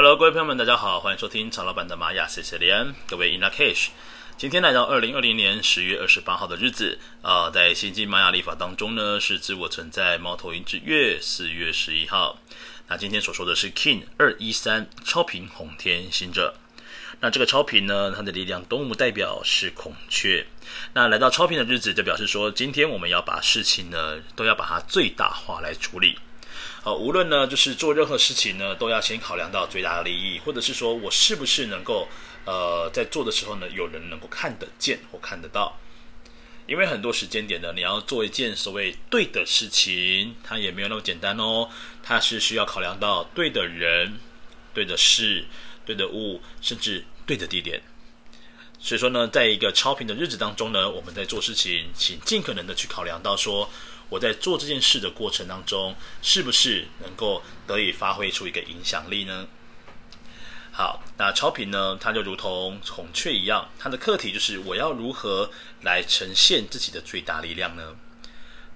Hello，各位朋友们，大家好，欢迎收听曹老板的玛雅 C C 连，各位 In Lak'ech。今天来到二零二零年十月二十八号的日子啊、在星际玛雅历法当中呢，是自我存在猫头鹰之月四月十一号。那今天所说的是 King 二一三超频红天行者。那这个超频呢，它的力量动物代表是孔雀。那来到超频的日子，就表示说，今天我们要把事情呢，都要把它最大化来处理。呃，无论呢，就是做任何事情呢，都要先考量到最大的利益，或者是说我是不是能够，呃，在做的时候呢，有人能够看得见或看得到。因为很多时间点呢，你要做一件所谓对的事情，它也没有那么简单哦，它是需要考量到对的人、对的事。对的物，甚至对的地点。所以说呢，在一个超频的日子当中呢，我们在做事情，请尽可能的去考量到说，我在做这件事的过程当中，是不是能够得以发挥出一个影响力呢？好，那超频呢，它就如同孔雀一样，它的课题就是我要如何来呈现自己的最大力量呢？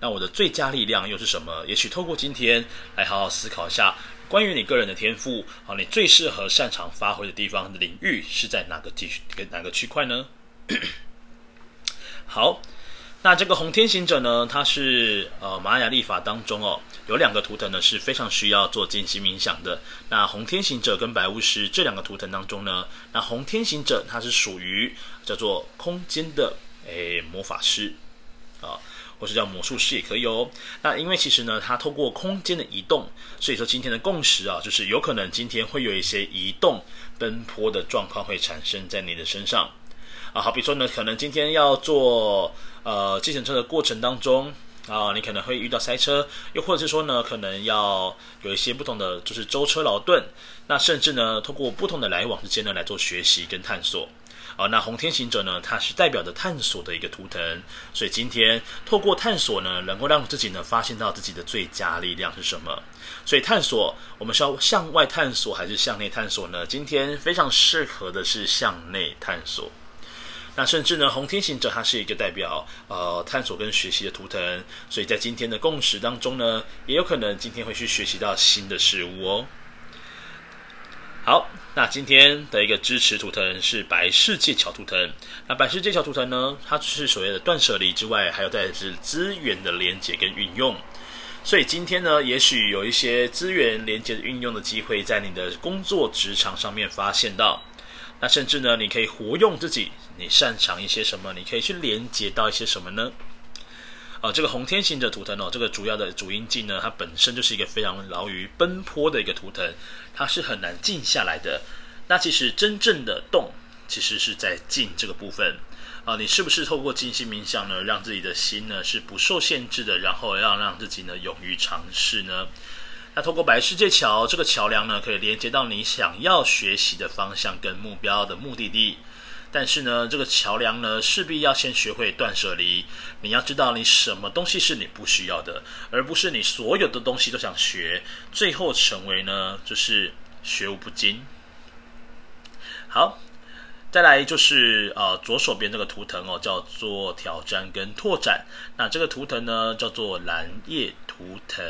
那我的最佳力量又是什么？也许透过今天来好好思考一下。关于你个人的天赋，好，你最适合擅长发挥的地方的领域是在哪个地区哪个区块呢？好，那这个红天行者呢，它是呃玛雅历法当中哦，有两个图腾呢是非常需要做静心冥想的。那红天行者跟白巫师这两个图腾当中呢，那红天行者它是属于叫做空间的诶魔法师啊。或是叫魔术师也可以哦。那因为其实呢，它透过空间的移动，所以说今天的共识啊，就是有可能今天会有一些移动奔波的状况会产生在你的身上啊。好比说呢，可能今天要做呃计程车的过程当中啊，你可能会遇到塞车，又或者是说呢，可能要有一些不同的就是舟车劳顿，那甚至呢，透过不同的来往之间呢来做学习跟探索。啊，那红天行者呢，它是代表着探索的一个图腾，所以今天透过探索呢，能够让自己呢发现到自己的最佳力量是什么。所以探索，我们是要向外探索还是向内探索呢？今天非常适合的是向内探索。那甚至呢，红天行者它是一个代表呃探索跟学习的图腾，所以在今天的共识当中呢，也有可能今天会去学习到新的事物哦。好，那今天的一个支持图腾是白世界桥图腾。那白世界桥图腾呢，它是所谓的断舍离之外，还有在是资源的连接跟运用。所以今天呢，也许有一些资源连接的运用的机会，在你的工作职场上面发现到。那甚至呢，你可以活用自己，你擅长一些什么，你可以去连接到一些什么呢？啊，这个红天行者图腾哦，这个主要的主印记呢，它本身就是一个非常劳于奔波的一个图腾，它是很难静下来的。那其实真正的动，其实是在静这个部分啊。你是不是透过静心冥想呢，让自己的心呢是不受限制的，然后要让自己呢勇于尝试呢？那通过白世界桥这个桥梁呢，可以连接到你想要学习的方向跟目标的目的地。但是呢，这个桥梁呢，势必要先学会断舍离。你要知道，你什么东西是你不需要的，而不是你所有的东西都想学，最后成为呢，就是学无不精。好。再来就是呃左手边这个图腾哦，叫做挑战跟拓展。那这个图腾呢叫做蓝夜图腾。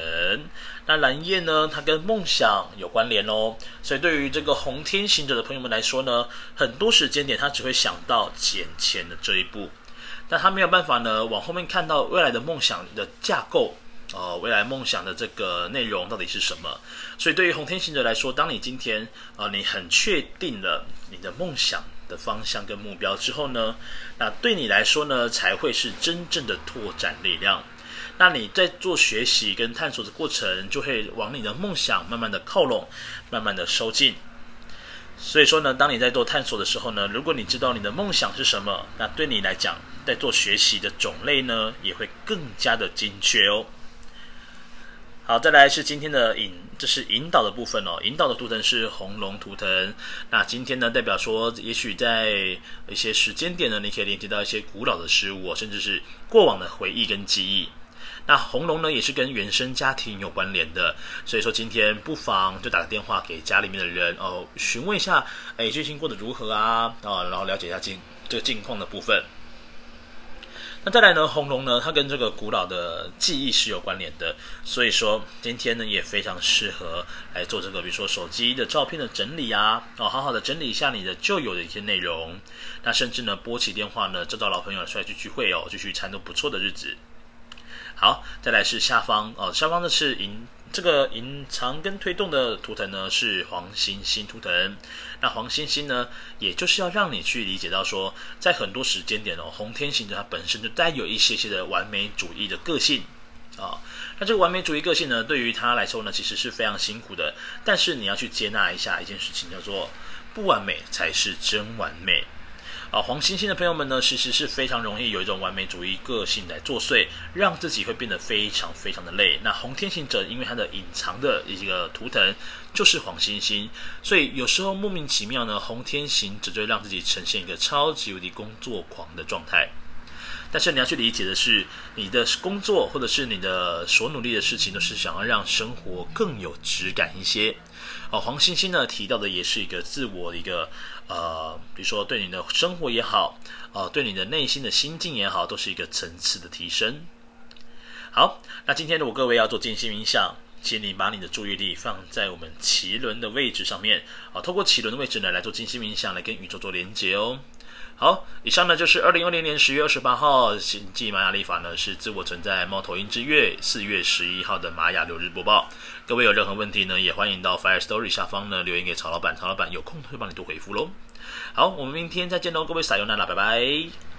那蓝夜呢，它跟梦想有关联哦。所以对于这个红天行者的朋友们来说呢，很多时间点他只会想到捡钱的这一步，但他没有办法呢往后面看到未来的梦想的架构、呃，未来梦想的这个内容到底是什么。所以对于红天行者来说，当你今天啊、呃、你很确定了你的梦想。的方向跟目标之后呢，那对你来说呢，才会是真正的拓展力量。那你在做学习跟探索的过程，就会往你的梦想慢慢的靠拢，慢慢的收进。所以说呢，当你在做探索的时候呢，如果你知道你的梦想是什么，那对你来讲，在做学习的种类呢，也会更加的精确哦。好，再来是今天的引，这是引导的部分哦。引导的图腾是红龙图腾。那今天呢，代表说，也许在一些时间点呢，你可以连接到一些古老的事物，甚至是过往的回忆跟记忆。那红龙呢，也是跟原生家庭有关联的。所以说，今天不妨就打个电话给家里面的人哦，询问一下，哎，最近过得如何啊？啊，然后了解一下近这个近况的部分。那再来呢，红龙呢，它跟这个古老的记忆是有关联的，所以说今天呢也非常适合来做这个，比如说手机的照片的整理啊，哦，好好的整理一下你的旧有的一些内容，那甚至呢拨起电话呢，找到老朋友出来去聚会哦，就去参都不错的日子。好，再来是下方哦，下方的是银这个隐藏跟推动的图腾呢是黄星星图腾。那黄星星呢，也就是要让你去理解到说，在很多时间点哦，红天行者它本身就带有一些些的完美主义的个性啊。那这个完美主义个性呢，对于他来说呢，其实是非常辛苦的。但是你要去接纳一下一件事情，叫做不完美才是真完美。啊，黄星星的朋友们呢，其实是非常容易有一种完美主义个性来作祟，让自己会变得非常非常的累。那红天行者因为他的隐藏的一个图腾就是黄星星，所以有时候莫名其妙呢，红天行者就会让自己呈现一个超级无敌工作狂的状态。但是你要去理解的是，你的工作或者是你的所努力的事情，都是想要让生活更有质感一些。哦，黄星星呢提到的也是一个自我的一个呃，比如说对你的生活也好，呃，对你的内心的心境也好，都是一个层次的提升。好，那今天如果各位要做静心冥想，请你把你的注意力放在我们脐轮的位置上面，啊，透过脐轮的位置呢来做静心冥想，来跟宇宙做连接哦。好，以上呢就是二零二零年十月二十八号星际玛雅历法呢是自我存在猫头鹰之月四月十一号的玛雅六日播报。各位有任何问题呢，也欢迎到 Fire Story 下方呢留言给曹老板，曹老板有空会帮你多回复喽。好，我们明天再见喽，各位撒由那拉，拜拜。